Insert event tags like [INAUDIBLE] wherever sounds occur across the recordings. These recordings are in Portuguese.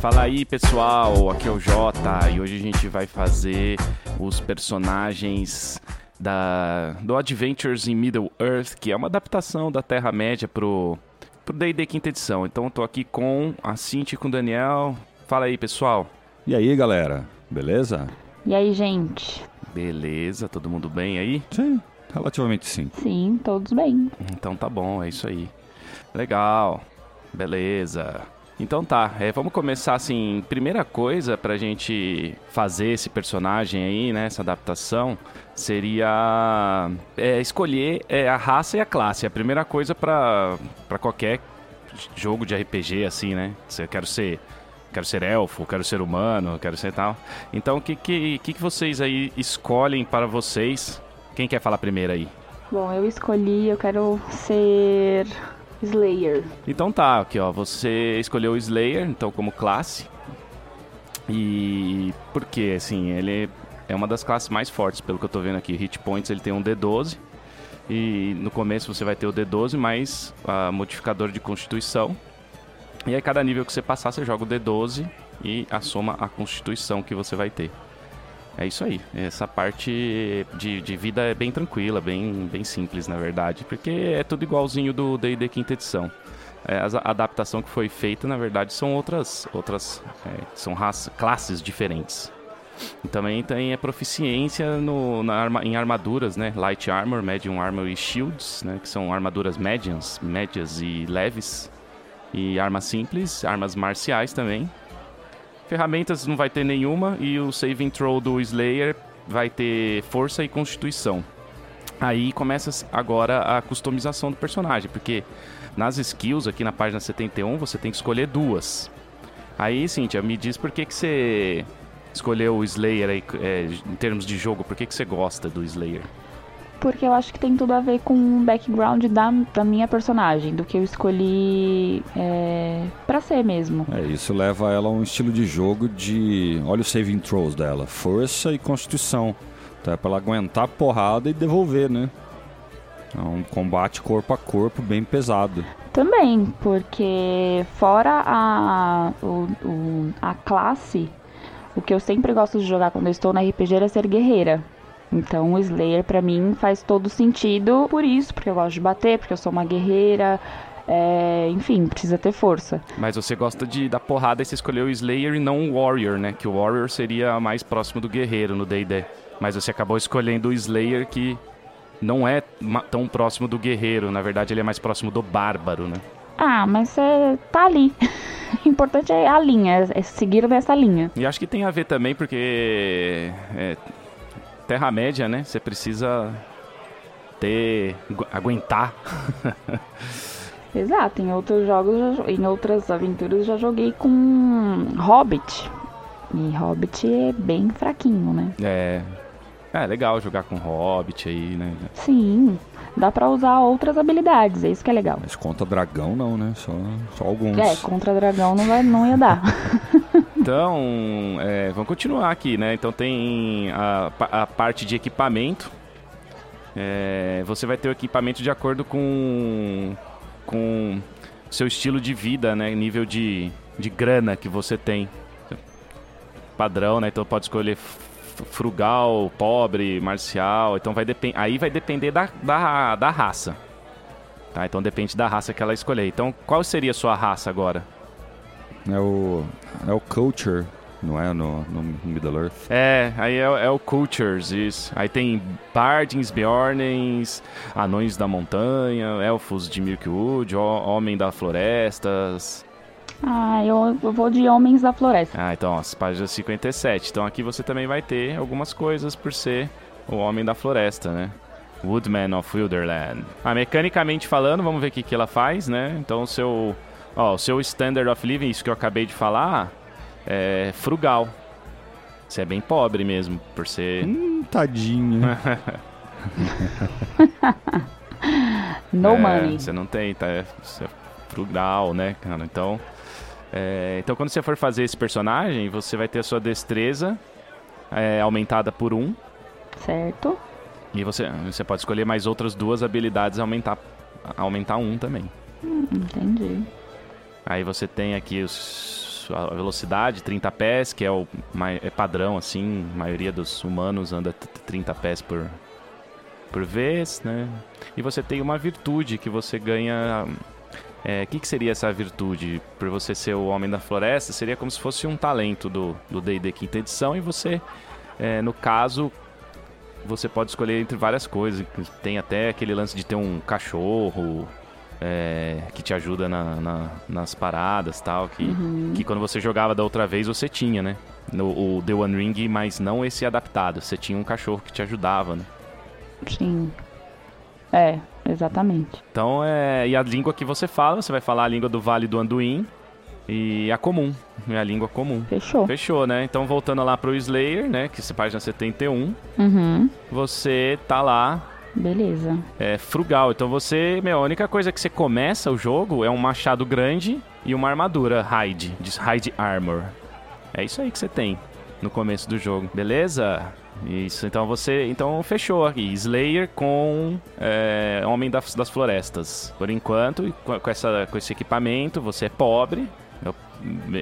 Fala aí pessoal, aqui é o Jota e hoje a gente vai fazer os personagens da, do Adventures in Middle Earth, que é uma adaptação da Terra-média pro pro D&D quinta edição. Então eu tô aqui com a Cintia e com o Daniel. Fala aí pessoal. E aí galera, beleza? E aí, gente? Beleza, todo mundo bem aí? Sim, relativamente sim. Sim, todos bem. Então tá bom, é isso aí. Legal, beleza. Então tá, é, vamos começar assim. Primeira coisa pra gente fazer esse personagem aí, né? Essa adaptação, seria é, escolher é, a raça e a classe. É a primeira coisa pra, pra qualquer jogo de RPG, assim, né? Se eu quero ser. Quero ser elfo, quero ser humano, quero ser tal. Então, o que, que, que, que vocês aí escolhem para vocês? Quem quer falar primeiro aí? Bom, eu escolhi, eu quero ser Slayer. Então tá, aqui ó, você escolheu o Slayer, então como classe. E por quê? Assim, ele é uma das classes mais fortes, pelo que eu tô vendo aqui. Hit points ele tem um D12. E no começo você vai ter o D12 mais a modificador de constituição. E aí cada nível que você passar, você joga o D12 e a soma a constituição que você vai ter. É isso aí. Essa parte de, de vida é bem tranquila, bem, bem simples, na verdade. Porque é tudo igualzinho do D&D quinta edição. É, a adaptação que foi feita, na verdade, são outras, outras é, são raça, classes diferentes. E também tem a proficiência no, na em armaduras, né? Light Armor, Medium Armor e Shields, né? Que são armaduras médias, médias e leves. E armas simples, armas marciais também. Ferramentas não vai ter nenhuma e o saving throw do Slayer vai ter força e constituição. Aí começa agora a customização do personagem, porque nas skills aqui na página 71 você tem que escolher duas. Aí, Cintia, me diz por que, que você escolheu o Slayer aí, é, em termos de jogo, por que, que você gosta do Slayer? Porque eu acho que tem tudo a ver com o background da, da minha personagem, do que eu escolhi é, para ser mesmo. É, isso leva ela a um estilo de jogo de. Olha os saving throws dela: força e constituição. Então é pra ela aguentar a porrada e devolver, né? É um combate corpo a corpo bem pesado. Também, porque fora a, o, o, a classe, o que eu sempre gosto de jogar quando eu estou na RPG é ser guerreira. Então o Slayer para mim faz todo sentido por isso, porque eu gosto de bater, porque eu sou uma guerreira. É, enfim, precisa ter força. Mas você gosta de dar porrada e você escolheu o Slayer e não o Warrior, né? Que o Warrior seria mais próximo do guerreiro no D&D. Mas você acabou escolhendo o Slayer que não é tão próximo do guerreiro. Na verdade, ele é mais próximo do bárbaro, né? Ah, mas é, tá ali. [LAUGHS] O importante é a linha, é seguir nessa linha. E acho que tem a ver também porque é, Terra-média, né? Você precisa ter. aguentar. [LAUGHS] Exato, em outros jogos, em outras aventuras eu já joguei com Hobbit. E Hobbit é bem fraquinho, né? É. É legal jogar com Hobbit aí, né? Sim. Dá pra usar outras habilidades, é isso que é legal. Mas contra dragão não, né? Só, só alguns. É, contra dragão não, vai, não ia dar. [LAUGHS] Então, é, vamos continuar aqui, né? Então tem a, a parte de equipamento. É, você vai ter o equipamento de acordo com com seu estilo de vida, né? Nível de, de grana que você tem. Padrão, né? Então pode escolher frugal, pobre, marcial. Então vai. Aí vai depender da, da, da raça. Tá? Então depende da raça que ela escolher. Então, qual seria a sua raça agora? É o. É o Culture, não é? No, no Middle Earth. É, aí é, é, o Cultures, isso. Aí tem Bardings, Bjornens, Anões da Montanha, Elfos de Milkwood, Homem da Florestas. Ah, eu, eu vou de Homens da Floresta. Ah, então, as páginas 57. Então aqui você também vai ter algumas coisas por ser o Homem da Floresta, né? Woodman of Wilderland. Ah, mecanicamente falando, vamos ver o que, que ela faz, né? Então o seu Ó, o seu standard of living, isso que eu acabei de falar, é frugal. Você é bem pobre mesmo, por ser. Hum, tadinho. [LAUGHS] no é, money. Você não tem, tá? Você é frugal, né, cara? Então. É, então, quando você for fazer esse personagem, você vai ter a sua destreza é, aumentada por um. Certo. E você, você pode escolher mais outras duas habilidades e aumentar, aumentar um também. Hum, entendi. Aí você tem aqui os, a velocidade, 30 pés, que é o é padrão, assim. A maioria dos humanos anda t- 30 pés por, por vez, né? E você tem uma virtude que você ganha. O que, que seria essa virtude? Por você ser o Homem da Floresta, seria como se fosse um talento do do D&D quinta edição e você, é, no caso, você pode escolher entre várias coisas. Tem até aquele lance de ter um cachorro é, que te ajuda na- na- nas paradas tal, que, Uhum. que quando você jogava da outra vez você tinha, né? No o The One Ring, mas não esse adaptado. Você tinha um cachorro que te ajudava, né? Sim. É, exatamente. Então, é, e a língua que você fala, você vai falar a língua do Vale do Anduin e a comum, é a língua comum. Fechou. Fechou, né? Então, voltando lá pro Slayer, né? Que é página 71, Uhum. você tá lá Beleza. é, frugal. Então você, meu, a única coisa que você começa o jogo é um machado grande e uma armadura Hide, de Hide Armor. É isso aí que você tem no começo do jogo, beleza? Isso, então você. Então fechou aqui. Slayer com é, Homem das, das Florestas. Por enquanto, com, com essa, com esse equipamento, você é pobre.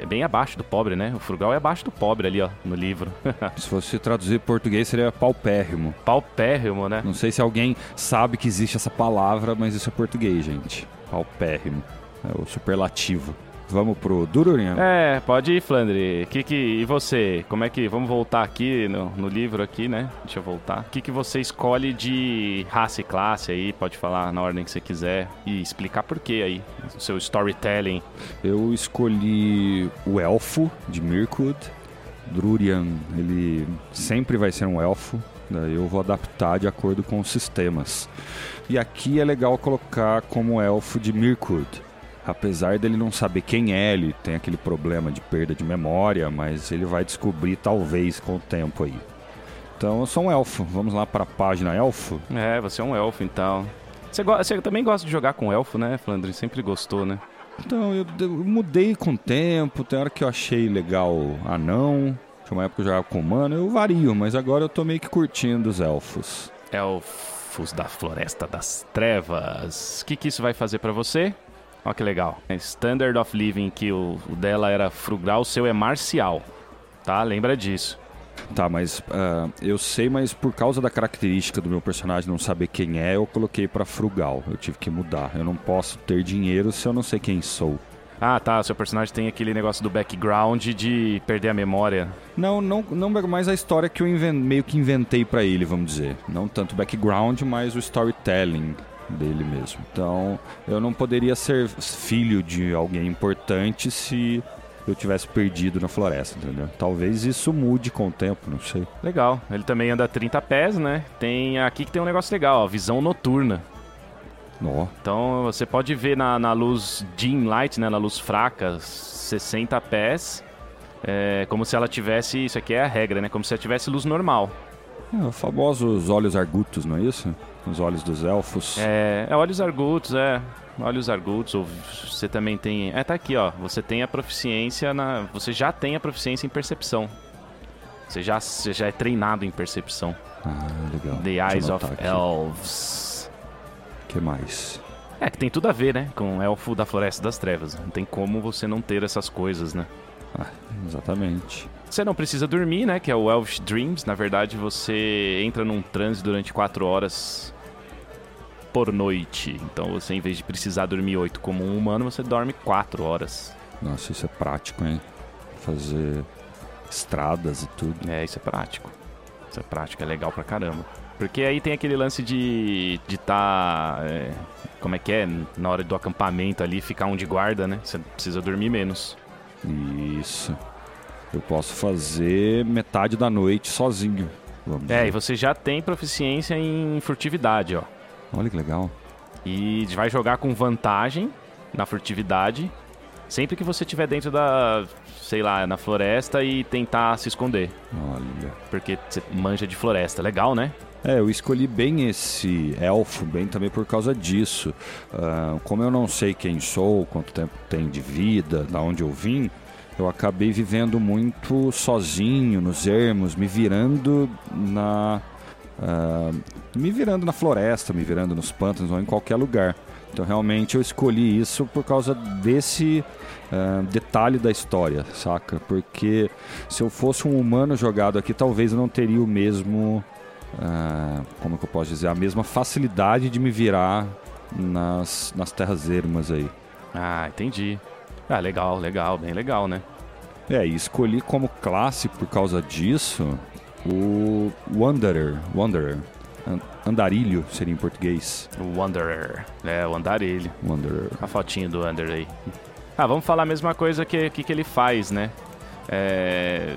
Bem abaixo do pobre, né? O frugal é abaixo do pobre ali, ó, no livro. [LAUGHS] Se fosse traduzir em português, seria paupérrimo. Paupérrimo, né? Não sei se alguém sabe que existe essa palavra, mas isso é português, gente. Paupérrimo. É o superlativo. Vamos pro Dururinha? É, pode ir, Flandre. Que que, e você? Como é que. Vamos voltar aqui no, no livro aqui, né? Deixa eu voltar. O que, que você escolhe de raça e classe aí? Pode falar na ordem que você quiser. E explicar por quê aí. O seu storytelling. Eu escolhi o elfo de Mirkwood. Drurian, ele sempre vai ser um elfo. Daí eu vou adaptar de acordo com os sistemas. E aqui é legal colocar como elfo de Mirkwood. Apesar dele não saber quem é, ele tem aquele problema de perda de memória, mas ele vai descobrir talvez com o tempo aí. Então eu sou um elfo. Vamos lá para a página elfo. É, você é um elfo então. Você, go- você também gosta de jogar com elfo, né, Flandre? Sempre gostou, né? Então, eu, eu mudei com o tempo. Tem hora que eu achei legal anão. Tinha uma época que eu jogava com humano. Eu vario, mas agora eu tô meio que curtindo os elfos. Elfos da Floresta das Trevas. O que, que isso vai fazer pra você? Olha que legal. É Standard of Living, que o, o dela era frugal, o seu é marcial. Tá? Lembra disso. Tá, mas ah, eu sei, mas por causa da característica do meu personagem não saber quem é, eu coloquei pra frugal. Eu tive que mudar. Eu não posso ter dinheiro se eu não sei quem sou. Ah, tá. Seu personagem tem aquele negócio do background de perder a memória. Não, não, não mais a história que eu meio que inventei pra ele, vamos dizer. Não tanto o background, mas o storytelling dele mesmo. Então, eu não poderia ser filho de alguém importante se eu tivesse perdido na floresta, entendeu? Talvez isso mude com o tempo, não sei. Legal. Ele também anda 30 pés, né? Tem aqui que tem um negócio legal, ó, visão noturna. Ó, Então você pode ver na, na luz dim light, né, na luz fraca, 60 pés, é, como se ela tivesse, isso aqui é a regra, né, como se ela tivesse luz normal. é, os famosos olhos argutos, não é isso? Os olhos dos elfos. É, é olhos argutos, é, olhos argutos, ou você também tem, é, tá aqui, ó, você tem a proficiência na, você já tem a proficiência em percepção. Você já, você já é treinado em percepção. Ah, legal. The Eyes of aqui. Elves. que mais? É, que tem tudo a ver, né, com Elfo da Floresta das Trevas. Não tem como você não ter essas coisas, né. Ah, exatamente. Você não precisa dormir, né? Que é o Elvish Dreams. Na verdade, você entra num transe durante 4 horas por noite. Então, você, em vez de precisar dormir 8 como um humano, você dorme 4 horas. Nossa, isso é prático, hein? Fazer estradas e tudo. É, isso é prático. Isso é prático, é legal pra caramba. Porque aí tem aquele lance de de tá, é, como é que é, na hora do acampamento ali, ficar um de guarda, né? Você precisa dormir menos. Isso. Eu posso fazer metade da noite sozinho. É, e você já tem proficiência em furtividade, ó. Olha que legal. E vai jogar com vantagem na furtividade sempre que você estiver dentro da, sei lá, na floresta e tentar se esconder. Olha. Porque você manja de floresta. Legal, né? É, eu escolhi bem esse elfo, bem também por causa disso. Ah, como eu não sei quem sou, quanto tempo tem de vida, da onde eu vim, eu acabei vivendo muito sozinho, nos ermos, me virando na uh, me virando na floresta, me virando nos pântanos ou em qualquer lugar. Então realmente eu escolhi isso por causa desse uh, detalhe da história, saca? Porque se eu fosse um humano jogado aqui, talvez eu não teria o mesmo. Uh, como que eu posso dizer? A mesma facilidade de me virar nas, nas terras ermas aí. Ah, entendi. Ah, legal, legal, bem legal, né? É, e escolhi como classe por causa disso o Wanderer. Wanderer. Andarilho seria em português. Wanderer. É, o andarilho. Wanderer. A fotinha do Wander aí. Ah, vamos falar a mesma coisa que, que, que ele faz, né? É,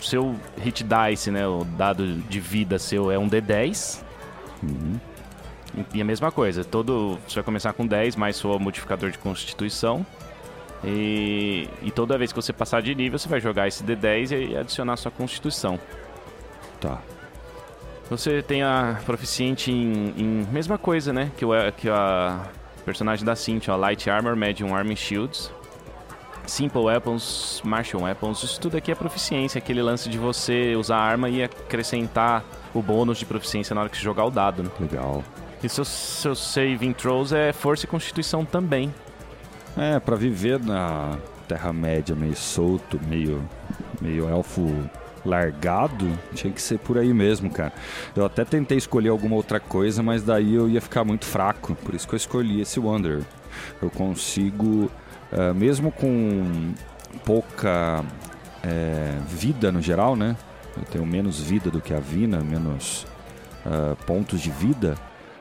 seu hit dice, né? O dado de vida seu é um D10. Uhum. E a mesma coisa, todo. Você vai começar com 10 mais seu modificador de constituição. E, e toda vez que você passar de nível, você vai jogar esse D10 e adicionar sua constituição. Tá. Você tem a proficiente em, em mesma coisa, né? Que, o, que a personagem da Cynthia, a Light Armor, Medium Armor Shields. Simple Weapons, Martial Weapons, isso tudo aqui é proficiência, aquele lance de você usar a arma e acrescentar o bônus de proficiência na hora que você jogar o dado, né? Legal. E seus, seus saving throws é força e constituição também. É, para viver na Terra-média meio solto, meio, meio elfo largado, tinha que ser por aí mesmo, cara. Eu até tentei escolher alguma outra coisa, mas daí eu ia ficar muito fraco. Por isso que eu escolhi esse Wonder. Eu consigo, uh, mesmo com pouca é, vida no geral, né? Eu tenho menos vida do que a Vina, menos uh, pontos de vida.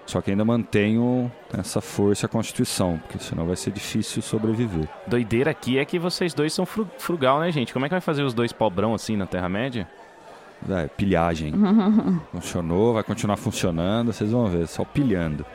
Só que ainda mantenho essa força e a constituição, porque senão vai ser difícil sobreviver. Doideira aqui é que vocês dois são frugal, né, gente? Como é que vai fazer os dois pobrão assim na Terra-média? É, pilhagem. [LAUGHS] Funcionou, vai continuar funcionando, vocês vão ver, só pilhando.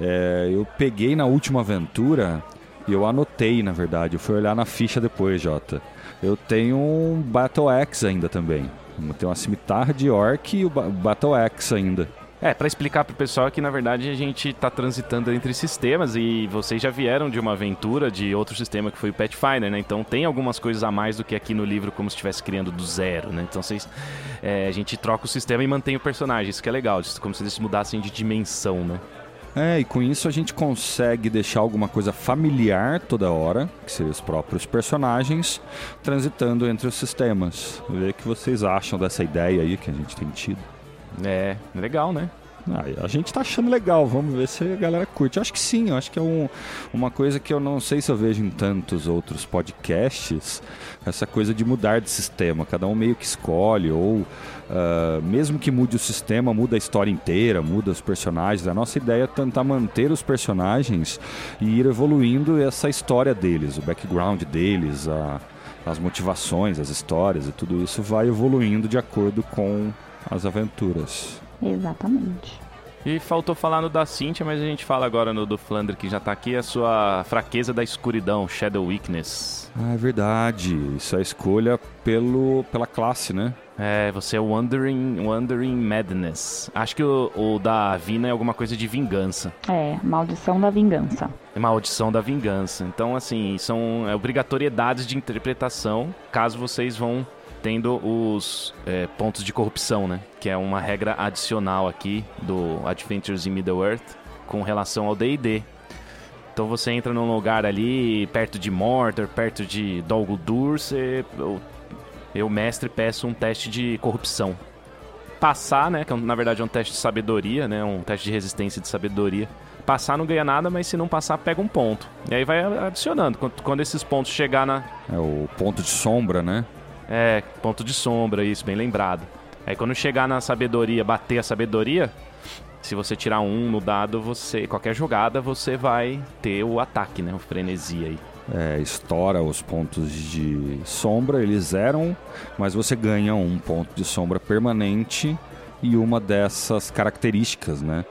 É, eu peguei na última aventura e eu anotei, na verdade. Eu fui olhar na ficha depois, Jota. Eu tenho um Battle Axe ainda também. Eu tenho uma cimitarra de Orc e o Battle Axe ainda. É, para explicar pro pessoal que na verdade a gente tá transitando entre sistemas e vocês já vieram de uma aventura de outro sistema que foi o Pathfinder, né? Então tem algumas coisas a mais do que aqui no livro como se estivesse criando do zero, né? Então vocês, é, a gente troca o sistema e mantém o personagem, isso que é legal, como se eles mudassem de dimensão, né? É, e com isso a gente consegue deixar alguma coisa familiar toda hora, que seriam os próprios personagens, transitando entre os sistemas. Ver o que vocês acham dessa ideia aí que a gente tem tido. É, legal, né? Ah, a gente tá achando legal, vamos ver se a galera curte. acho que sim, acho que é um, uma coisa que eu não sei se eu vejo em tantos outros podcasts, essa coisa de mudar de sistema, cada um meio que escolhe, ou uh, mesmo que mude o sistema, muda a história inteira, muda os personagens. A nossa ideia é tentar manter os personagens e ir evoluindo essa história deles, o background deles, a, as motivações, as histórias e tudo isso vai evoluindo de acordo com as aventuras. Exatamente. E faltou falar no da Cynthia, mas a gente fala agora no do Flandre que já tá aqui, a sua fraqueza da escuridão, Shadow Weakness. Ah, é verdade. Isso é a escolha pelo, pela classe, né? É, você é Wandering, Wandering Madness. Acho que o, o da Vina é alguma coisa de vingança. É, maldição da vingança. É maldição da vingança. Então, assim, são é, obrigatoriedades de interpretação caso vocês vão tendo os é, pontos de corrupção, né? Que é uma regra adicional aqui do Adventures in Middle-earth com relação ao D&D. Então você entra num lugar ali perto de Mortar, perto de Dol Guldur, você, eu, eu, mestre, peço um teste de corrupção. Passar, né? Que é na verdade é um teste de sabedoria, né? Um teste de resistência de sabedoria. Passar não ganha nada, mas se não passar, pega um ponto. E aí vai adicionando. Quando, quando esses pontos chegar na. É o ponto de sombra, né? É, ponto de sombra, isso, bem lembrado. Aí quando chegar na sabedoria, bater a sabedoria, se você tirar um no dado, você qualquer jogada você vai ter o ataque, né? O frenesi aí. É, estoura os pontos de sombra, eles zeram, mas você ganha um ponto de sombra permanente e uma dessas características, né?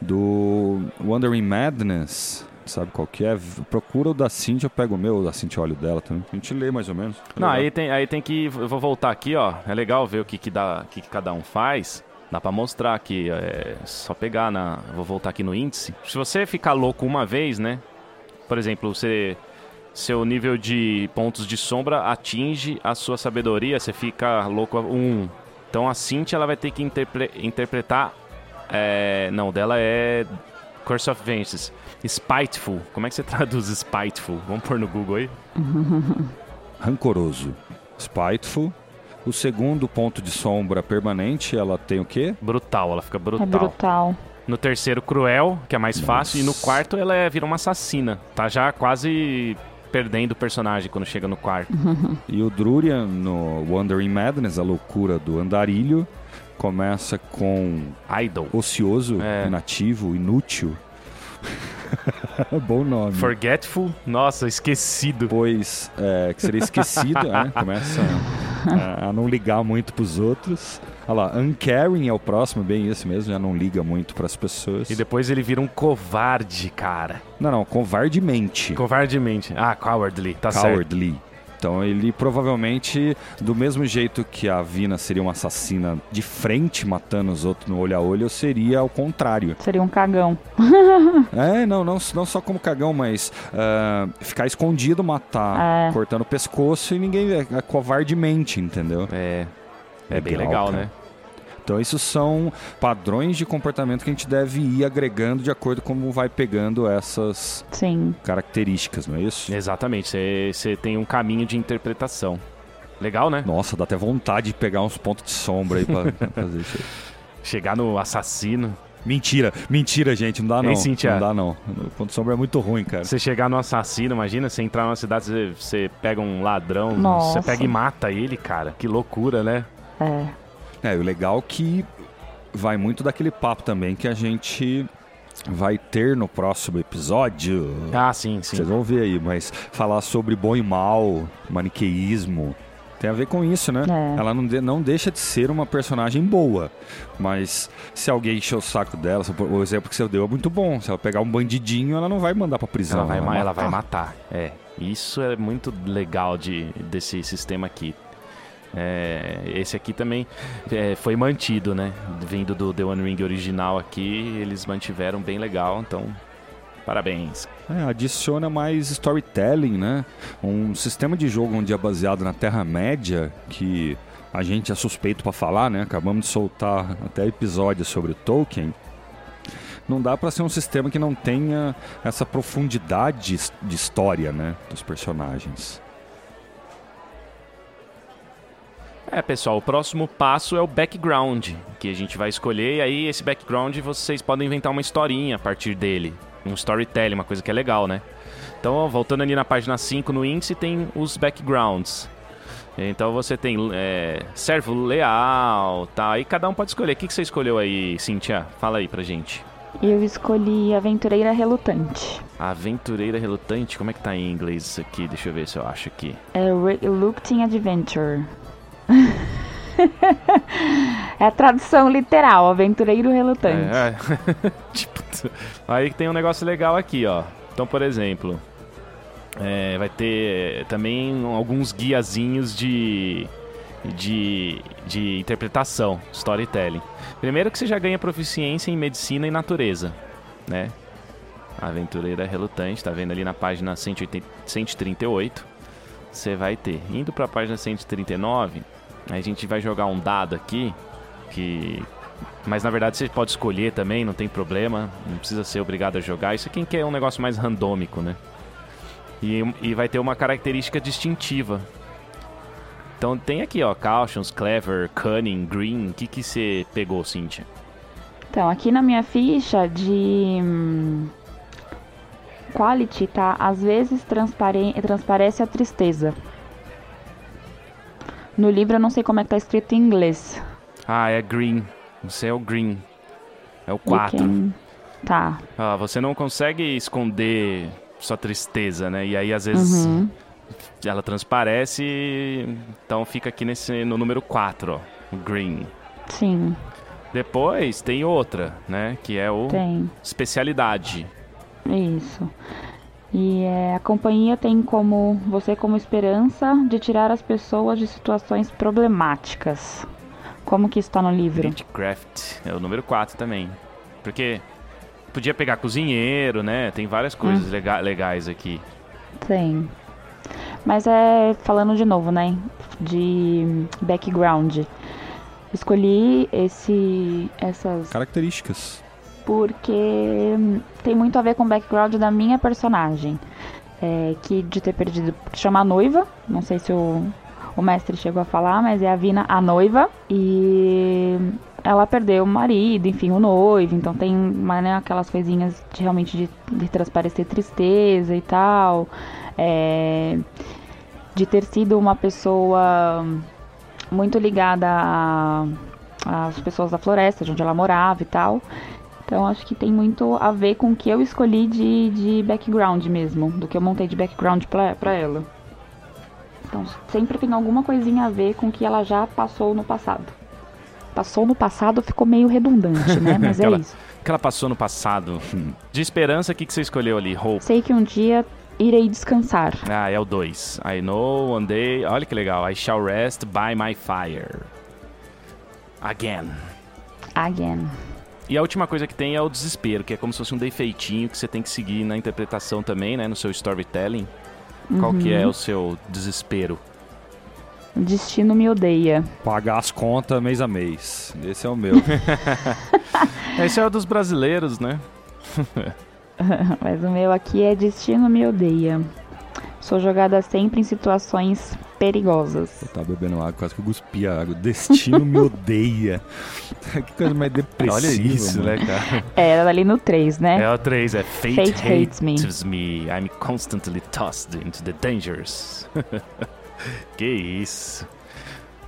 Do Wandering Madness, sabe qual que é? Procura o da Cintia, eu pego o meu, o da Cintia olho dela também. A gente lê mais ou menos. É Não, aí tem, aí tem que. Eu vou voltar aqui, ó. É legal ver o que, que, dá, que, que cada um faz. Dá pra mostrar aqui, é só pegar na. Vou voltar aqui no índice. Se você ficar louco uma vez, né? Por exemplo, você. Seu nível de pontos de sombra atinge a sua sabedoria, você fica louco um. Então a Cynthia ela vai ter que interpre interpretar. É, não, dela é Curse of Vengeance. Spiteful. Como é que você [LAUGHS] traduz Spiteful? Vamos pôr no Google aí. [LAUGHS] Rancoroso. Spiteful. O segundo ponto de sombra permanente, ela tem o quê? Brutal, ela fica brutal. É brutal. No terceiro, cruel, que é mais Nossa. fácil. E no quarto, ela é, vira uma assassina. Tá já quase perdendo o personagem quando chega no quarto. [LAUGHS] E o Drurian no Wandering Madness, a loucura do andarilho, começa com Idol. ocioso, É. inativo, inútil. [LAUGHS] Bom nome. Forgetful. Nossa, esquecido. Pois, é, que seria esquecido, [LAUGHS] né? Começa a, a não ligar muito pros outros. Olha lá, Uncaring é o próximo, bem esse mesmo, já não liga muito pras pessoas. E depois ele vira um covarde, cara. Não, não, covardemente. Covardemente. Ah, cowardly. Tá certo. Cowardly. Então ele provavelmente, do mesmo jeito que a Vina seria uma assassina de frente, matando os outros no olho a olho, seria ao contrário. Seria um cagão. [LAUGHS] É, não, não, não só como cagão, mas ah, ficar escondido, matar, É. cortando o pescoço e ninguém vê, é covardemente, entendeu? É. É bem legal, cara. né? Então isso são padrões de comportamento que a gente deve ir agregando de acordo com como vai pegando essas Sim. características, não é isso? Exatamente. Você tem um caminho de interpretação. Legal, né? Nossa, dá até vontade de pegar uns pontos de sombra aí pra [LAUGHS] fazer isso. aí. Chegar no assassino. Mentira, mentira, gente, não dá não. Cíntia? Não dá não. O ponto de sombra é muito ruim, cara. Você chegar no assassino, imagina, você entrar numa cidade, você, você pega um ladrão, Nossa. você pega e mata ele, cara. Que loucura, né? É. É, o legal é que vai muito daquele papo também que a gente vai ter no próximo episódio. Ah, sim, sim. Vocês vão ver aí, mas falar sobre bom e mal, maniqueísmo, tem a ver com isso, né? É. Ela não, de- não deixa de ser uma personagem boa, mas se alguém encher o saco dela, o exemplo que você deu é muito bom. Se ela pegar um bandidinho, ela não vai mandar pra prisão. Ela vai, ma- ela vai matar. matar. É. Isso é muito legal de, desse sistema aqui. É, esse aqui também é, foi mantido, né? Vindo do The One Ring original aqui, eles mantiveram bem legal, então parabéns. É, adiciona mais storytelling, né? Um sistema de jogo onde é baseado na Terra-média, que a gente é suspeito pra falar, né? Acabamos de soltar até episódios sobre Tolkien. Não dá pra ser um sistema que não tenha essa profundidade de história, né? Dos personagens. É, pessoal, o próximo passo é o background, que a gente vai escolher, e aí esse background vocês podem inventar uma historinha a partir dele. Um storytelling, uma coisa que é legal, né? Então, voltando ali na página 5 no índice, tem os backgrounds. Então você tem é, servo leal, tá? Aí cada um pode escolher. O que, que você escolheu aí, Cintia? Fala aí pra gente. Eu escolhi Aventureira Relutante. Aventureira relutante, como é que tá em inglês isso aqui? Deixa eu ver se eu acho aqui. É Reluctant Adventure. [LAUGHS] é a tradução literal, Aventureiro Relutante. É, é. [LAUGHS] tipo, aí tem um negócio legal aqui, ó. Então, por exemplo, é, vai ter também alguns guiazinhos de, de, de interpretação, storytelling. Primeiro que você já ganha proficiência em medicina e natureza, né? Aventureira relutante, tá vendo ali na página 180, 138. Você vai ter. Indo pra página 139, a gente vai jogar um dado aqui que mas na verdade você pode escolher também, não tem problema. Não precisa ser obrigado a jogar. Isso aqui quer um negócio mais randômico, né? E, e vai ter uma característica distintiva. Então tem aqui, ó, Cautions, Clever, Cunning, Green. O que que você pegou, Cynthia? Então, aqui na minha ficha de hum, Quality, tá? Às vezes transpare- transparece a tristeza. No livro eu não sei como é que tá escrito em inglês. Ah, é Green. Você é o Green. É o E 4. quem- Tá. Ah, você não consegue esconder sua tristeza, né? E aí às vezes Uhum. ela transparece, então fica aqui nesse no número 4, ó, o Green. Sim, Depois tem outra, né? Que é o tem. especialidade. Isso. E é, a companhia tem como você como esperança de tirar as pessoas de situações problemáticas. Como que está no livro? Gritcraft é o número 4 também. Porque podia pegar cozinheiro, né? Tem várias coisas lega- legais aqui. Tem. Mas é falando de novo, né? De background. Escolhi esse, essas Características. Porque hum, tem muito a ver com o background da minha personagem. É, que de ter perdido. chama noiva. Não sei se o, o mestre chegou a falar, mas é a Vina a noiva. E ela perdeu o marido, enfim, o noivo. Então tem né, aquelas coisinhas de, realmente de, de transparecer tristeza e tal. É, de ter sido uma pessoa muito ligada às pessoas da floresta, de onde ela morava e tal. Então acho que tem muito a ver com o que eu escolhi de, de background mesmo, do que eu montei de background pra, pra ela. Então sempre tem alguma coisinha a ver com o que ela já passou no passado. Passou no passado ficou meio redundante, né? [LAUGHS] Mas é Aquela- isso. O que ela passou no passado? [LAUGHS] De esperança, o que, que você escolheu ali? Hope. Sei que um dia irei descansar. Ah, é o 2. I know one day. Olha que legal. I shall rest by my fire. Again. Again. E a última coisa que tem é o desespero, que é como se fosse um defeitinho que você tem que seguir na interpretação também, né? No seu storytelling. Qual que é o seu desespero? O destino me odeia. Pagar as contas mês a mês. Esse é o meu. [LAUGHS] Esse é o dos brasileiros, né? [LAUGHS] Mas o meu aqui é destino me odeia. Sou jogada sempre em situações perigosas. Eu tava bebendo água, quase que eu cuspi a água. Destino me [LAUGHS] odeia. [LAUGHS] que coisa mais depressiva. Olha isso, mano. né, cara? É, era ali no 3, né? É o 3, é Fate, Fate hates, hates me. me. I'm constantly tossed into the dangers. [LAUGHS] que isso.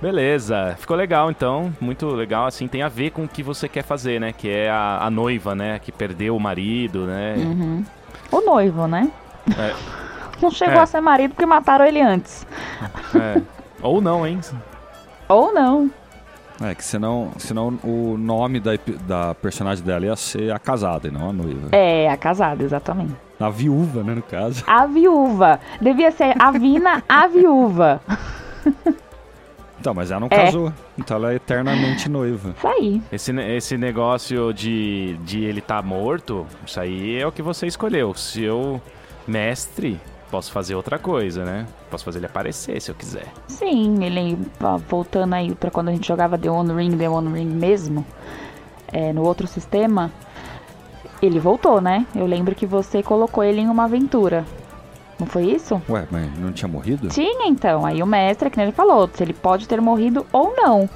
Beleza, ficou legal então, muito legal, assim, tem a ver com o que você quer fazer, né? Que é a, a noiva, né? Que perdeu o marido, né? Uhum. O noivo, né? É. Não chegou É. a ser marido porque mataram ele antes. É. Ou não, hein? Ou não. É, que senão, senão o nome da, da personagem dela ia ser a casada e não a noiva. É, a casada, exatamente. A viúva, né, no caso. A viúva. Devia ser a Vina, a viúva. Então, mas ela não É. casou. Então ela é eternamente noiva. Isso aí. Esse, esse negócio de, de ele tá morto, isso aí é o que você escolheu. Se eu, mestre, posso fazer outra coisa, né? Posso fazer ele aparecer se eu quiser. Sim, ele voltando aí pra quando a gente jogava The One Ring, The One Ring mesmo, é, no outro sistema, ele voltou, né? Eu lembro que você colocou ele em uma aventura. Não foi isso? Ué, mas não tinha morrido? Tinha então. Aí o mestre, que nem ele falou, se ele pode ter morrido ou não.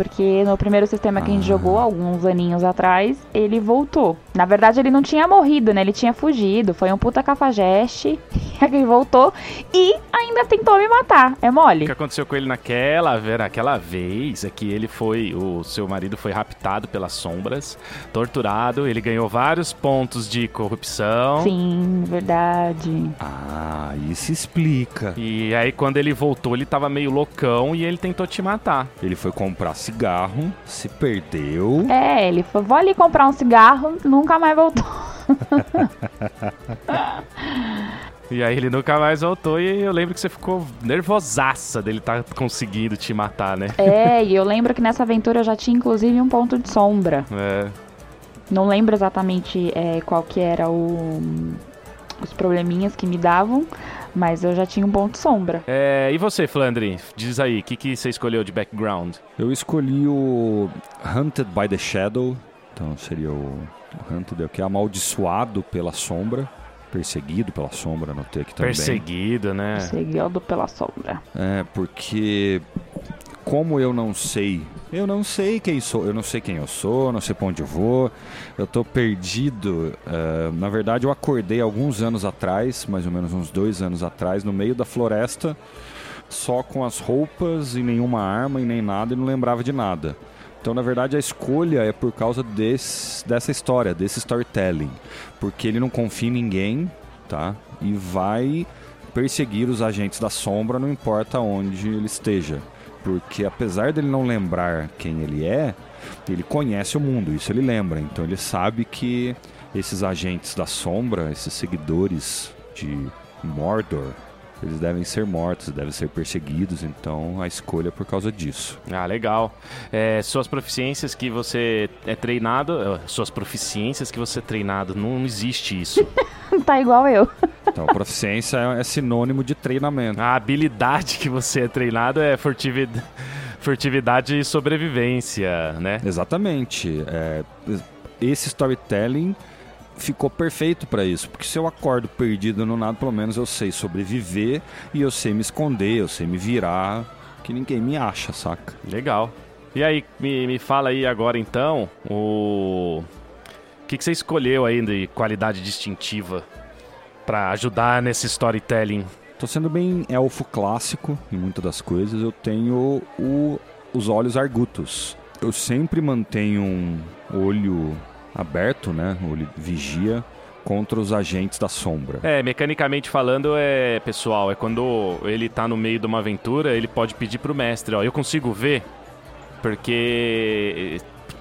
Porque no primeiro sistema que a gente Ah. jogou, alguns aninhos atrás, ele voltou. Na verdade, ele não tinha morrido, né? Ele tinha fugido. Foi um puta cafajeste. E [LAUGHS] ele voltou e ainda tentou me matar. É O mole. que aconteceu com ele naquela, naquela vez é que ele foi, o seu marido foi raptado pelas sombras, torturado, ele ganhou vários pontos de corrupção. Sim, verdade. Ah, isso explica. E aí quando ele voltou, ele tava meio loucão e ele tentou te matar. Ele foi comprar cigarro, se perdeu. É, ele foi, vou ali comprar um cigarro, nunca mais voltou. [LAUGHS] E aí ele nunca mais voltou e eu lembro que você ficou nervosaça dele tá conseguindo te matar, né? É, e eu lembro que nessa aventura eu já tinha inclusive um ponto de sombra. É. Não lembro exatamente é, qual que era o, os probleminhas que me davam, mas eu já tinha um ponto de sombra. É, e você, Flandre? Diz aí, o que, que você escolheu de background? Eu escolhi o Hunted by the Shadow. Então seria o o Hunted, que é amaldiçoado pela sombra. Perseguido pela sombra, anotei aqui também. Perseguido, né? Seguido pela sombra. É, porque como eu não sei, eu não sei quem sou, eu não sei quem eu sou, não sei pra onde eu vou, eu tô perdido. É, na verdade, eu acordei alguns anos atrás, mais ou menos uns dois anos atrás, no meio da floresta, só com as roupas e nenhuma arma e nem nada, e não lembrava de nada. Então, na verdade, a escolha é por causa desse, dessa história, desse storytelling. Porque ele não confia em ninguém, tá? E vai perseguir os agentes da sombra, não importa onde ele esteja. Porque apesar dele não lembrar quem ele é, ele conhece o mundo, isso ele lembra. Então ele sabe que esses agentes da sombra, esses seguidores de Mordor, eles devem ser mortos, devem ser perseguidos. Então a escolha é por causa disso. Ah, legal. É, suas proficiências que você é treinado, eh, suas proficiências que você é treinado, não existe isso. [LAUGHS] tá igual eu. Então a proficiência é- é sinônimo de treinamento. A habilidade que você é treinado é furtividade. Furtividade e sobrevivência, né? Exatamente. É, esse storytelling ficou perfeito para isso, porque se eu acordo perdido no nada, pelo menos eu sei sobreviver e eu sei me esconder, eu sei me virar, que ninguém me acha, saca? Legal. E aí, me, me fala aí agora então, o... o que, que você escolheu aí de qualidade distintiva para ajudar nesse storytelling? Tô sendo bem elfo clássico em muitas das coisas. Eu tenho o, os olhos argutos. Eu sempre mantenho um olho aberto, né? Olho vigia contra os agentes da sombra. É, mecanicamente falando, é, pessoal, é quando ele tá no meio de uma aventura, ele pode pedir pro mestre, ó, eu consigo ver, porque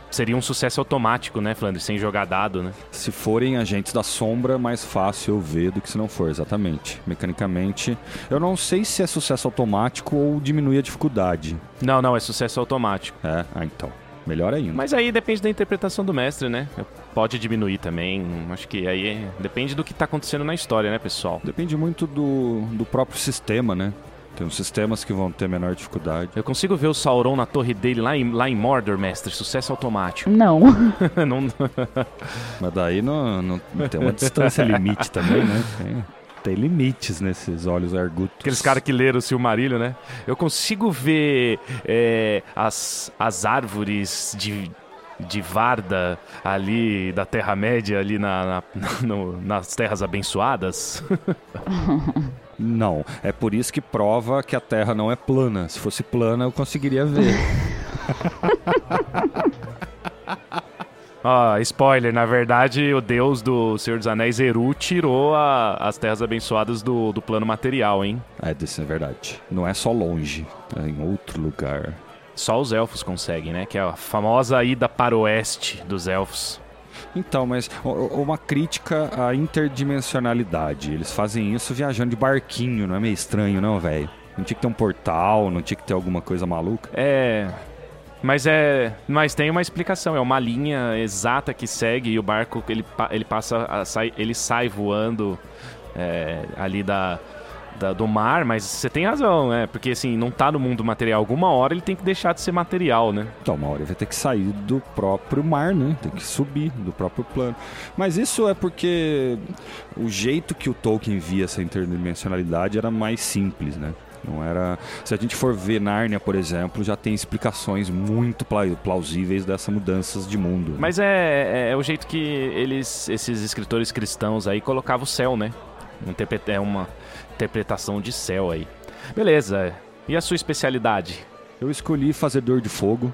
seria um sucesso automático, né, Flandre, sem jogar dado, né? Se forem agentes da sombra, mais fácil eu ver do que se não for, exatamente. Mecanicamente, eu não sei se é sucesso automático ou diminui a dificuldade. Não, não, é sucesso automático. É, ah, então. Melhor ainda. Mas aí depende da interpretação do mestre, né? Pode diminuir também. Acho que aí é... depende do que tá acontecendo na história, né, pessoal? Depende muito do, do próprio sistema, né? Tem uns sistemas que vão ter menor dificuldade. Eu consigo ver o Sauron na torre dele lá em, lá em Mordor, mestre. Sucesso automático. Não. [LAUGHS] não... Mas daí não, não, tem uma distância limite também, né? Tem, [LAUGHS] tem limites nesses olhos argutos. Aqueles caras que leram o Silmarillion, né? Eu consigo ver é, as, as árvores de de Varda ali da Terra-média, ali na, na [LAUGHS] no, nas terras abençoadas? [LAUGHS] Não, é por isso que prova que a Terra não é plana. Se fosse plana, eu conseguiria ver. [LAUGHS] Ah, spoiler, na verdade, o deus do Senhor dos Anéis, Eru, tirou a, as terras abençoadas do, do plano material, hein? É, isso é verdade. Não é só longe, é em outro lugar. Só os elfos conseguem, né? Que é a famosa ida para o oeste dos elfos. Então, mas uma crítica à interdimensionalidade. Eles fazem isso viajando de barquinho, não é meio estranho, não, velho? Não tinha que ter um portal, não tinha que ter alguma coisa maluca? É. Mas é. Mas tem uma explicação, é uma linha exata que segue e o barco ele, ele passa. A, sai, ele sai voando é, ali da da, do mar, mas você tem razão, né? Porque assim, não tá no mundo material. Alguma hora ele tem que deixar de ser material, né? Então, uma hora ele vai ter que sair do próprio mar, né? Tem que subir do próprio plano. Mas isso é porque o jeito que o Tolkien via essa interdimensionalidade era mais simples, né? Não era. Se a gente for ver Nárnia, por exemplo, já tem explicações muito plausíveis dessas mudanças de mundo. Né? Mas é, é, é, o jeito que eles, esses escritores cristãos aí colocavam o céu, né? É uma interpretação de céu aí. Beleza. E a sua especialidade? Eu escolhi fazedor de fogo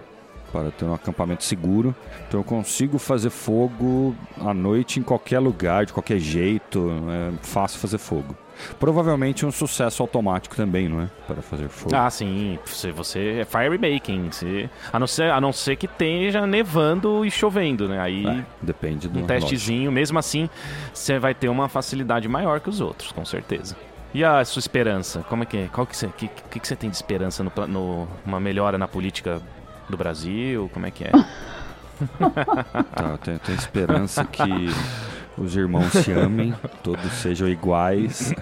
para ter um acampamento seguro. Então eu consigo fazer fogo à noite em qualquer lugar, de qualquer jeito. É fácil fazer fogo. Provavelmente um sucesso automático também, não é? Para fazer fogo. Ah, sim. Você, você é fire making. Você, a, não ser, a não ser que esteja nevando e chovendo, né? Aí. É, depende do. Um testezinho. Mesmo assim, você vai ter uma facilidade maior que os outros, com certeza. E a sua esperança? Como é que é? Qual que você, que, que, que você tem de esperança no, no uma melhora na política do Brasil? Como é que é? [LAUGHS] tá, eu tenho, tenho esperança que [LAUGHS] os irmãos se amem, [LAUGHS] todos sejam iguais.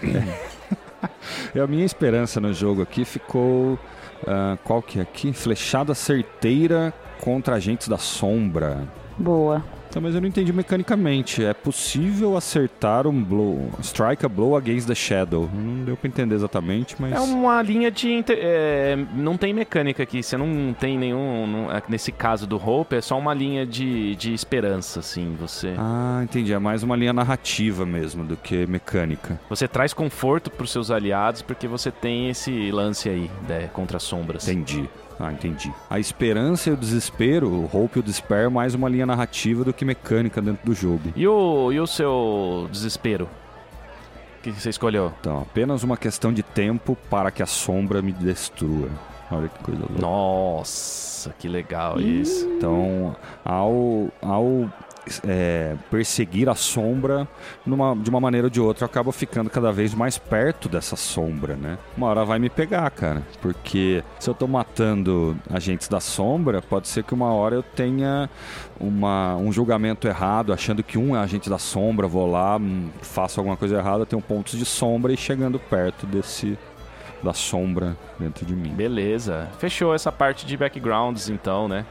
e a minha esperança no jogo aqui ficou. Uh, qual que é aqui? Flechada certeira contra agentes da sombra. Boa. Tá, mas eu não entendi mecanicamente. É possível acertar um blow, strike a blow against the shadow? Não deu pra entender exatamente, mas. É uma linha de. Inter... É, não tem mecânica aqui. Você não tem nenhum. Não, é, nesse caso do Hope, é só uma linha de, de esperança, assim. Você. Ah, entendi. É mais uma linha narrativa mesmo do que mecânica. Você traz conforto pros seus aliados porque você tem esse lance aí, né, contra sombras. Entendi. Ah, entendi. A esperança e o desespero, o hope e o despair, mais uma linha narrativa do que mecânica dentro do jogo. E o, e o seu desespero? O que você escolheu? Então, apenas uma questão de tempo para que a sombra me destrua. Olha que coisa louca. Nossa, que legal isso. Então, ao, ao é, perseguir a sombra numa, de uma maneira ou de outra, eu acabo ficando cada vez mais perto dessa sombra, né? Uma hora vai me pegar, cara. Porque se eu tô matando agentes da sombra, pode ser que uma hora eu tenha uma, um julgamento errado, achando que um é agente da sombra, vou lá, hum, faço alguma coisa errada, tenho pontos de sombra e chegando perto desse da sombra dentro de mim. Beleza. Fechou essa parte de backgrounds, então, né?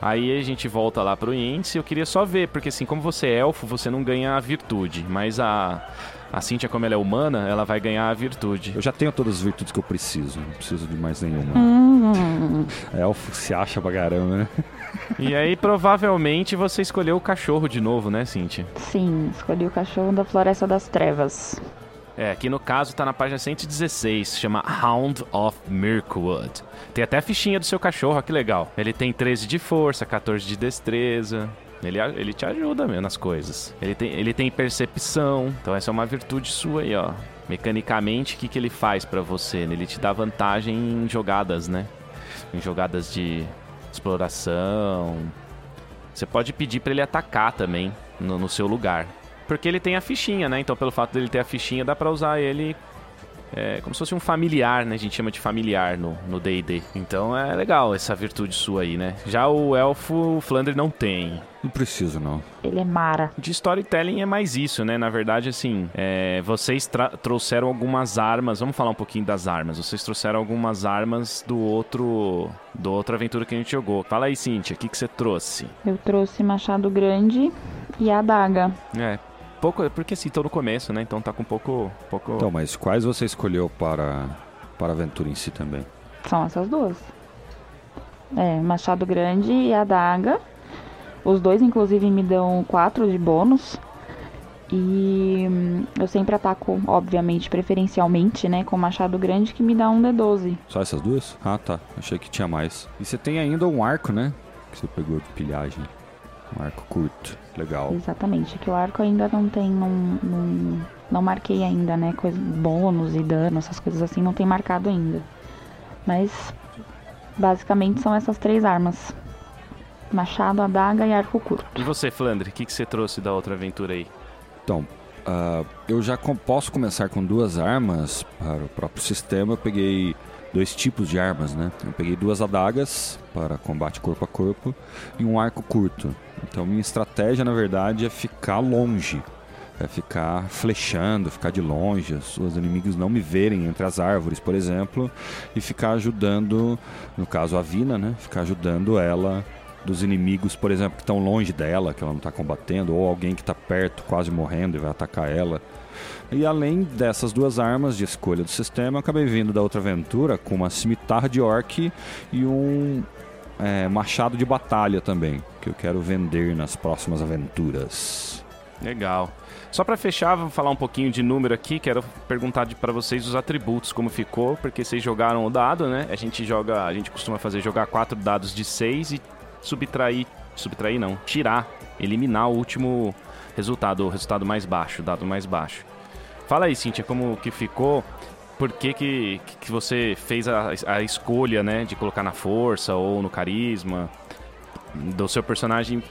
Aí a gente volta lá pro índice. Eu queria só ver, porque assim, como você é elfo, você não ganha a virtude. Mas a, a Cintia, como ela é humana, ela vai ganhar a virtude. Eu já tenho todas as virtudes que eu preciso, não preciso de mais nenhuma. Hum, Elfo se acha pra caramba, né? E aí, provavelmente, você escolheu o cachorro de novo, né, Cintia? sim, escolhi o cachorro da Floresta das Trevas. É, aqui no caso tá na página 116, chama Hound of Mirkwood. Tem até a fichinha do seu cachorro, ó, que legal. Ele tem 13 de força, 14 de destreza. Ele, ele te ajuda mesmo nas coisas. Ele tem, ele tem percepção, então essa é uma virtude sua aí, ó. Mecanicamente, o que, que ele faz pra você? Ele te dá vantagem em jogadas, né? Em jogadas de exploração. Você pode pedir pra ele atacar também no, no seu lugar. Porque ele tem a fichinha, né? Então, pelo fato dele ter a fichinha, dá pra usar ele é, como se fosse um familiar, né? A gente chama de familiar no no D&D. Então é legal essa virtude sua aí, né? Já o elfo, o Flandre não tem. Não preciso, não. Ele é Mara. De storytelling é mais isso, né? Na verdade, assim, é, vocês trouxeram algumas armas. Vamos falar um pouquinho das armas. Vocês trouxeram algumas armas do outro. Do outra aventura que a gente jogou. Fala aí, Cintia, o que, que você trouxe? Eu trouxe Machado Grande e a adaga. É. Pouco, porque assim, tô no começo, né? Então tá com pouco. pouco... Então, mas quais você escolheu para, para a aventura em si também? São essas duas. É, Machado Grande e a adaga. Os dois, inclusive, me dão 4 de bônus. E hum, eu sempre ataco, obviamente, preferencialmente, né, com Machado Grande, que me dá um D12. Só essas duas? Ah, tá. Achei que tinha mais. E você tem ainda um arco, né? Que você pegou de pilhagem. Um arco curto. Legal. Exatamente, que o arco ainda não tem, não, não, não marquei ainda, né, coisa, bônus e dano, essas coisas assim, não tem marcado ainda. Mas, basicamente, são essas três armas. Machado, adaga e arco curto. E você, Flandre, o que, que você trouxe da outra aventura aí? Então, ah, eu já com- posso começar com duas armas para o próprio sistema. Eu peguei dois tipos de armas, né? Eu peguei duas adagas para combate corpo a corpo e um arco curto. Então, minha estratégia, na verdade, é ficar longe. É ficar flechando, ficar de longe, os os inimigos não me verem entre as árvores, por exemplo, e ficar ajudando, no caso a Vina, né? Ficar ajudando ela dos inimigos, por exemplo, que estão longe dela, que ela não está combatendo, ou alguém que está perto, quase morrendo e vai atacar ela. E além dessas duas armas de escolha do sistema, eu acabei vindo da outra aventura com uma cimitarra de orc e um é, machado de batalha também, que eu quero vender nas próximas aventuras. Legal. Só pra fechar, vou falar um pouquinho de número aqui. Quero perguntar pra vocês os atributos, como ficou, porque vocês jogaram o dado, né? A gente joga, a gente costuma fazer jogar quatro dados de seis e subtrair, subtrair não, tirar, eliminar o último resultado, o resultado mais baixo, o dado mais baixo. Fala aí, Cíntia, como que ficou? Por que, que, que você fez a, a escolha, né, de colocar na força ou no carisma do seu personagem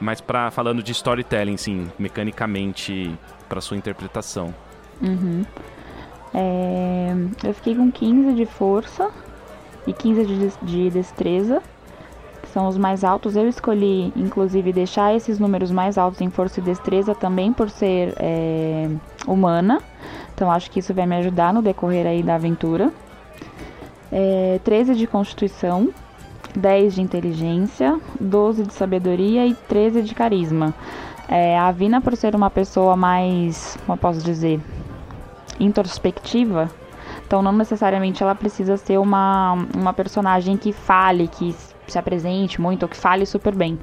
mas para falando de storytelling, sim, mecanicamente para sua interpretação. Uhum. É, eu fiquei com 15 de força e 15 de, de destreza, que são os mais altos. Eu escolhi, inclusive, deixar esses números mais altos em força e destreza também por ser é, humana. Então acho que isso vai me ajudar no decorrer aí da aventura. É, 13 de constituição, 10 de inteligência, 12 de sabedoria e 13 de carisma. É, a Vina, por ser uma pessoa mais, como eu posso dizer, introspectiva, então não necessariamente ela precisa ser uma, uma personagem que fale, que se apresente muito, ou que fale super bem.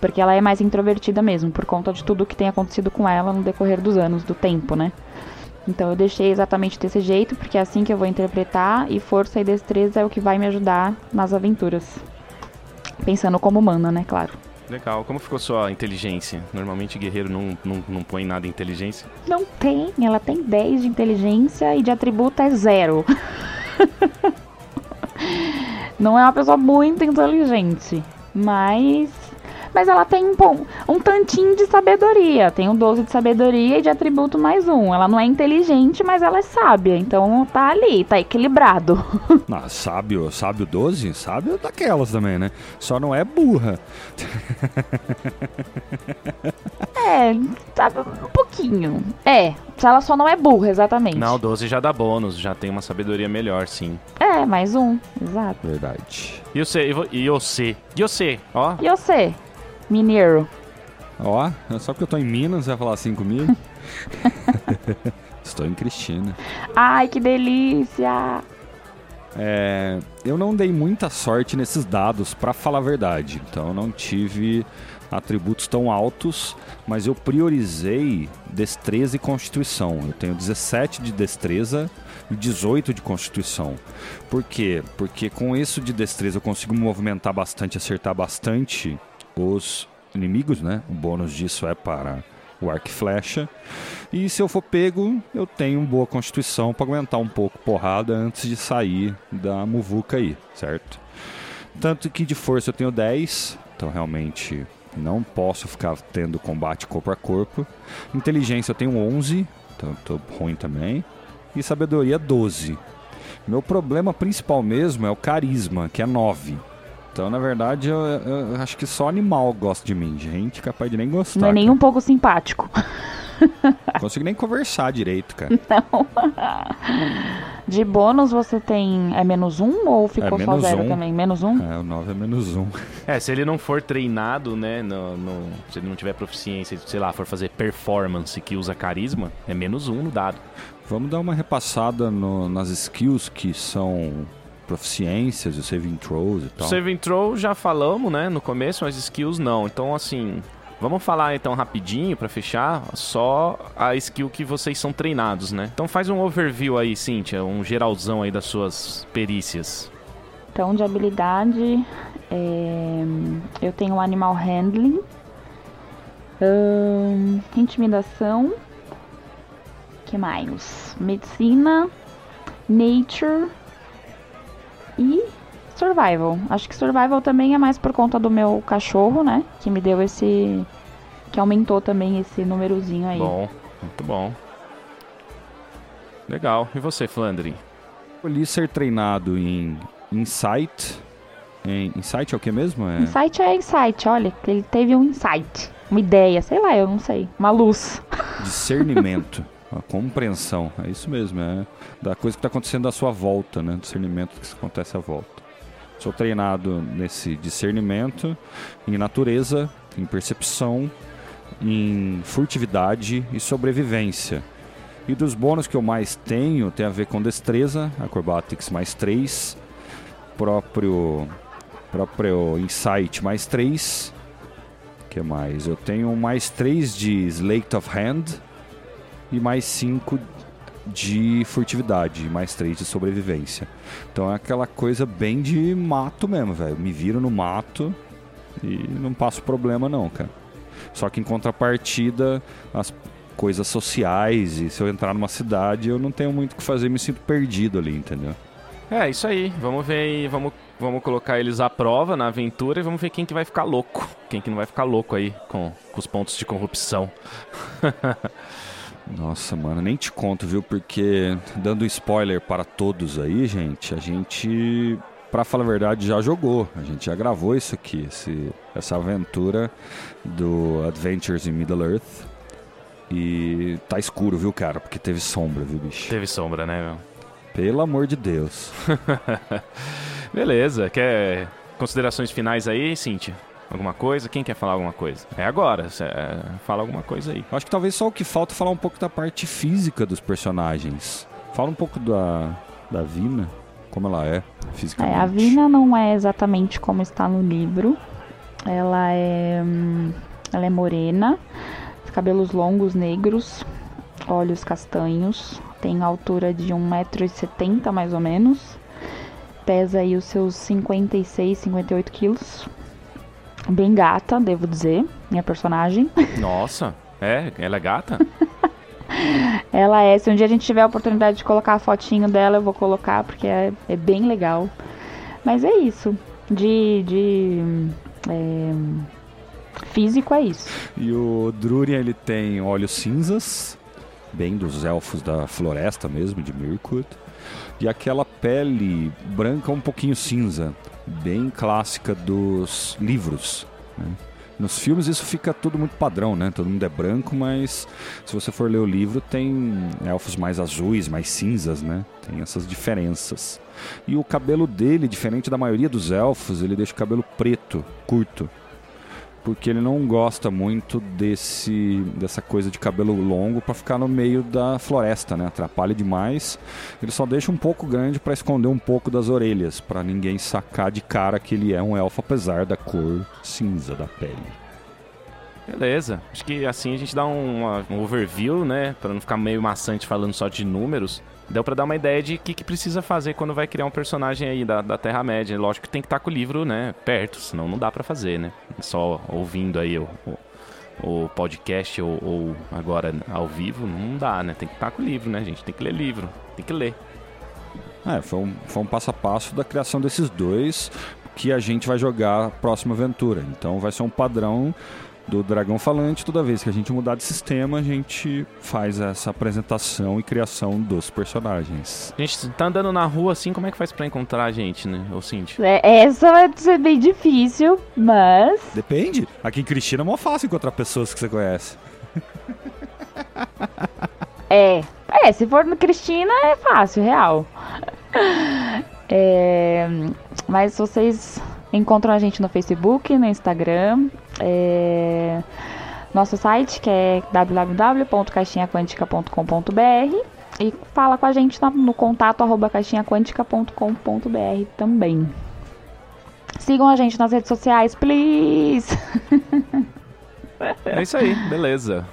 Porque ela é mais introvertida mesmo, por conta de tudo que tem acontecido com ela no decorrer dos anos, do tempo, né? Então eu deixei exatamente desse jeito, porque é assim que eu vou interpretar, e força e destreza é o que vai me ajudar nas aventuras. Pensando como humana, né, claro. Legal. Como ficou sua inteligência? Normalmente guerreiro não, não, não põe nada em inteligência. Não tem, ela tem 10 de inteligência e de atributo é zero. [LAUGHS] Não é uma pessoa muito inteligente, mas mas ela tem um, um tantinho de sabedoria. Tem um 12 de sabedoria e de atributo mais um. Ela não é inteligente, mas ela é sábia. Então tá ali, tá equilibrado. [LAUGHS] Ah, sábio, sábio 12? Sábio daquelas também, né? Só não é burra. [LAUGHS] É, sabe, um pouquinho. É, ela só não é burra, exatamente. Não, 12 já dá bônus, já tem uma sabedoria melhor, sim. É, mais um, exato. Verdade. E você, e vo- e você, e você, ó. E você, mineiro? Ó, só porque eu tô em Minas, vai falar assim comigo? [LAUGHS] Estou em Cristina. Ai, que delícia! É, eu não dei muita sorte nesses dados, pra falar a verdade. Então eu não tive atributos tão altos, mas eu priorizei destreza e constituição. Eu tenho 17 de destreza e 18 de constituição. Por quê? Porque com isso de destreza eu consigo movimentar bastante, acertar bastante os inimigos, né? O bônus disso é para o arco e flecha. E se eu for pego, eu tenho boa constituição para aguentar um pouco porrada antes de sair da muvuca aí, certo? Tanto que de força eu tenho 10, então realmente não posso ficar tendo combate corpo a corpo. Inteligência eu tenho 11, então eu tô ruim também. E sabedoria 12. Meu problema principal mesmo é o carisma, que é 9. Então, na verdade, eu, eu acho que só animal gosta de mim. Gente capaz de nem gostar. Não é nem cara. um pouco simpático. Não consigo nem conversar direito, cara. [LAUGHS] De bônus você tem. É menos um ou ficou É só menos zero um. também? Menos um? É, o 9 é menos 1. [LAUGHS] É, se ele não for treinado, né, no, no- se ele não tiver proficiência, sei lá, for fazer performance que usa carisma, é menos um no dado. Vamos dar uma repassada no- nas skills que são proficiências, o saving throws e tal. Saving throw já falamos, né, no começo, mas skills não. Então, assim, vamos falar então rapidinho pra fechar, só a skill que vocês são treinados, né? Então faz um overview aí, Cíntia, um geralzão aí das suas perícias. Então, de habilidade, é, eu tenho Animal Handling, ahn, Intimidação, que mais? Medicina, Nature Survival. Acho que Survival também é mais por conta do meu cachorro, né? Que me deu esse... que aumentou também esse númerozinho aí. Bom, muito bom. Legal. E você, Flandre? Escolhi ser treinado em Insight. Em, insight é o que mesmo? É, Insight é insight, olha, ele teve um insight, uma ideia, sei lá, eu não sei, uma luz. [LAUGHS] discernimento. A compreensão. É isso mesmo. É da coisa que está acontecendo à sua volta, né? Discernimento que acontece à volta. Sou treinado nesse discernimento, em natureza, em percepção, em furtividade e sobrevivência. E dos bônus que eu mais tenho tem a ver com destreza, acrobatics mais 3, próprio próprio insight mais 3. que mais? Eu tenho mais 3 de Slate of Hand e mais 5 de furtividade, mais 3 de sobrevivência. Então é aquela coisa bem de mato mesmo, velho. Me viro no mato e não passo problema não, cara. Só que em contrapartida, as coisas sociais e se eu entrar numa cidade, eu não tenho muito o que fazer, me sinto perdido ali, entendeu? É, isso aí. Vamos ver aí, vamos, vamos colocar eles à prova na aventura e vamos ver quem que vai ficar louco. Quem que não vai ficar louco aí com, com os pontos de corrupção. [LAUGHS] Nossa, mano, nem te conto, viu? Porque dando spoiler para todos aí, gente, a gente, pra falar a verdade, já jogou. A gente já gravou isso aqui, esse, essa aventura do Adventures in Middle Earth. E tá escuro, viu, cara? Porque teve sombra, viu, bicho? Teve sombra, né, meu? Pelo amor de Deus. [LAUGHS] Beleza. Quer considerações finais aí, Cintia? Alguma coisa? Quem quer falar alguma coisa? É agora. cê, é, fala alguma coisa aí. Acho que talvez só o que falta é falar um pouco da parte física dos personagens. Fala um pouco da, da Vina, como ela é fisicamente. É, a Vina não é exatamente como está no livro. Ela é, hum, ela é morena, cabelos longos negros, olhos castanhos, tem altura de 1,70m mais ou menos, pesa aí os seus 56, 58 quilos. Bem gata, devo dizer, minha personagem. [LAUGHS] Nossa, é? Ela é gata? Ela é, se um dia a gente tiver a oportunidade de colocar a fotinho dela, eu vou colocar, porque é, é bem legal. Mas é isso. De. de é, físico é isso. E o Drurian ele tem olhos cinzas, bem dos elfos da floresta mesmo, de Mirkwood. E aquela pele branca um pouquinho cinza, bem clássica dos livros. né? Nos filmes isso fica tudo muito padrão, né? Todo mundo é branco, mas se você for ler o livro, tem elfos mais azuis, mais cinzas, né? Tem essas diferenças. E o cabelo dele, diferente da maioria dos elfos, ele deixa o cabelo preto, curto porque ele não gosta muito desse dessa coisa de cabelo longo para ficar no meio da floresta, né? Atrapalha demais. Ele só deixa um pouco grande para esconder um pouco das orelhas, para ninguém sacar de cara que ele é um elfo apesar da cor cinza da pele. Beleza. Acho que assim a gente dá um, um overview, né, para não ficar meio maçante falando só de números. Deu para dar uma ideia de o que, que, precisa fazer quando vai criar um personagem aí da, da Terra-média. Lógico que tem que estar tá com o livro, né, perto, senão não dá para fazer, né? Só ouvindo aí o, o, o podcast ou, ou, agora ao vivo, não dá, né? Tem que estar tá com o livro, né, gente? Tem que ler livro, tem que ler. É, foi um, foi um passo a passo da criação desses dois que a gente vai jogar a próxima aventura. Então vai ser um padrão do Dragão Falante, toda vez que a gente mudar de sistema, a gente faz essa apresentação e criação dos personagens. A gente tá andando na rua assim, como é que faz para encontrar a gente, né, ô Cintia? É, essa vai ser bem difícil, mas... Depende. Aqui em Cristina é mó fácil encontrar pessoas que você conhece. [LAUGHS] é, é, se for no Cristina é fácil, real. [LAUGHS] É, mas vocês encontram a gente no Facebook, no Instagram, é, nosso site que é www.caixinhaquântica.com.br e fala com a gente no contato arroba caixinhaquântica.com.br também. Sigam a gente nas redes sociais, please! [LAUGHS] É isso aí, beleza.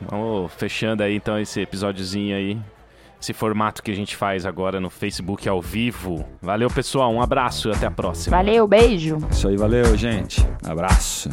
Vamos fechando aí então esse episódiozinho aí. Esse formato que a gente faz agora no Facebook ao vivo. Valeu, pessoal. Um abraço e até a próxima. Valeu, beijo. Isso aí, valeu, gente. Abraço.